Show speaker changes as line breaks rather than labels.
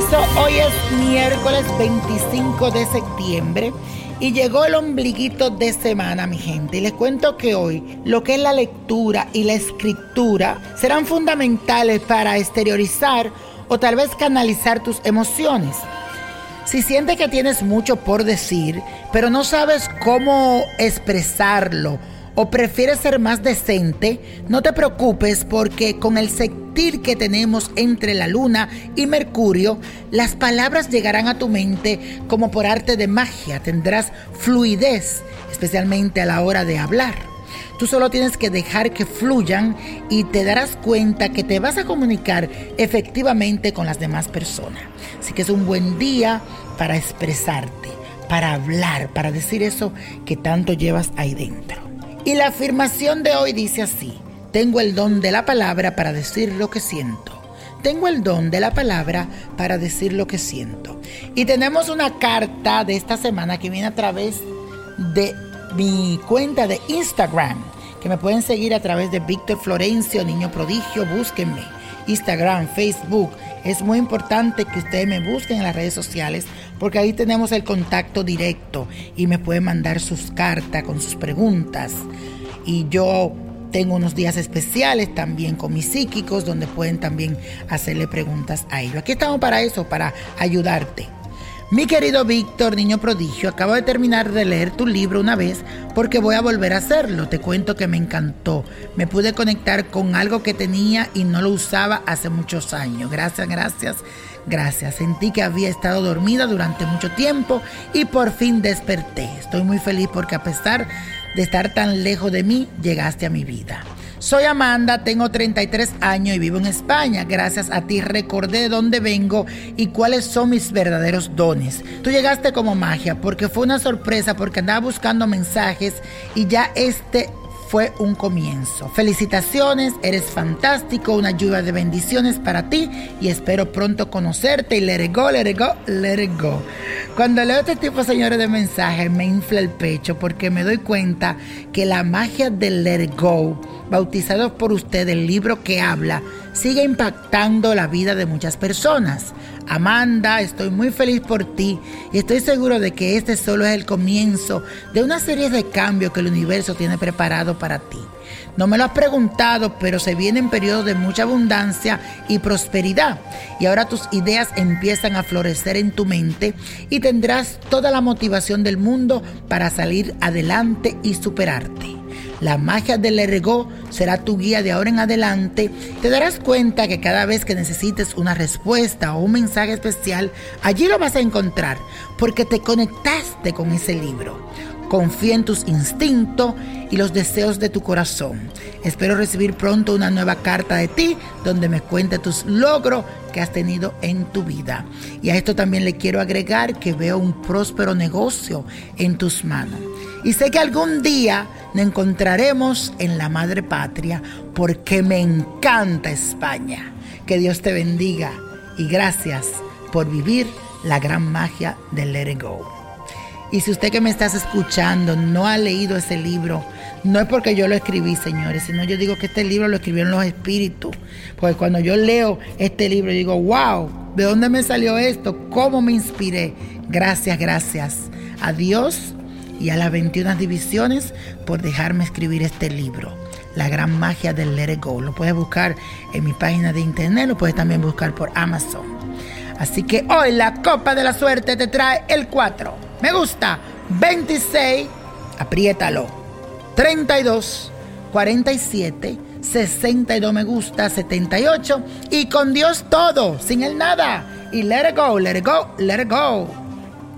Hoy es miércoles 25 de septiembre y llegó el ombliguito de semana, mi gente. Y les cuento que hoy lo que es la lectura y la escritura serán fundamentales para exteriorizar o tal vez canalizar tus emociones. Si sientes que tienes mucho por decir, pero no sabes cómo expresarlo o prefieres ser más decente, no te preocupes porque con el que tenemos entre la luna y Mercurio, las palabras llegarán a tu mente como por arte de magia. Tendrás fluidez, especialmente a la hora de hablar. Tú solo tienes que dejar que fluyan y te darás cuenta que te vas a comunicar efectivamente con las demás personas. Así que es un buen día para expresarte, para hablar, para decir eso que tanto llevas ahí dentro. Y la afirmación de hoy dice así, tengo el don de la palabra para decir lo que siento. Tengo el don de la palabra para decir lo que siento. Y tenemos una carta de esta semana que viene a través de mi cuenta de Instagram, que me pueden seguir a través de Víctor Florencio, Niño Prodigio, búsquenme. Instagram, Facebook. Es muy importante que ustedes me busquen en las redes sociales porque ahí tenemos el contacto directo y me pueden mandar sus cartas con sus preguntas. Y yo tengo unos días especiales también con mis psíquicos donde pueden también hacerle preguntas a ellos. Aquí estamos para eso, para ayudarte. Mi querido Víctor, niño prodigio, acabo de terminar de leer tu libro una vez porque voy a volver a hacerlo. Te cuento que me encantó. Me pude conectar con algo que tenía y no lo usaba hace muchos años. Gracias, gracias, gracias. Sentí que había estado dormida durante mucho tiempo y por fin desperté. Estoy muy feliz porque a pesar de estar tan lejos de mí, llegaste a mi vida. Soy Amanda, tengo 33 años y vivo en España. Gracias a ti recordé de dónde vengo y cuáles son mis verdaderos dones. Tú llegaste como magia porque fue una sorpresa porque andaba buscando mensajes y ya este fue un comienzo. Felicitaciones, eres fantástico, una lluvia de bendiciones para ti y espero pronto conocerte y let it go, let it go, let it go. Cuando leo este tipo, señores, de mensajes, me infla el pecho porque me doy cuenta que la magia del let it go, bautizado por usted, el libro que habla, sigue impactando la vida de muchas personas. Amanda, estoy muy feliz por ti y estoy seguro de que este solo es el comienzo de una serie de cambios que el universo tiene preparado para ti. No me lo has preguntado, pero se vienen periodos de mucha abundancia y prosperidad. Y ahora tus ideas empiezan a florecer en tu mente y tendrás toda la motivación del mundo para salir adelante y superarte. La magia del ergo será tu guía de ahora en adelante. Te darás cuenta que cada vez que necesites una respuesta o un mensaje especial, allí lo vas a encontrar porque te conectaste con ese libro. Confía en tus instintos y los deseos de tu corazón. Espero recibir pronto una nueva carta de ti donde me cuente tus logros que has tenido en tu vida. Y a esto también le quiero agregar que veo un próspero negocio en tus manos. Y sé que algún día nos encontraremos en la madre patria porque me encanta España. Que Dios te bendiga y gracias por vivir la gran magia del Let It Go. Y si usted que me estás escuchando no ha leído ese libro, no es porque yo lo escribí, señores, sino yo digo que este libro lo escribieron los espíritus. Porque cuando yo leo este libro, digo, wow, ¿de dónde me salió esto? ¿Cómo me inspiré? Gracias, gracias a Dios y a las 21 divisiones por dejarme escribir este libro. La gran magia del Let It Go. Lo puedes buscar en mi página de internet, lo puedes también buscar por Amazon. Así que hoy la copa de la suerte te trae el 4. Me gusta. 26. Apriétalo. 32. 47. 62 me gusta. 78. Y con Dios todo. Sin el nada. Y let it go, let it go, let it go.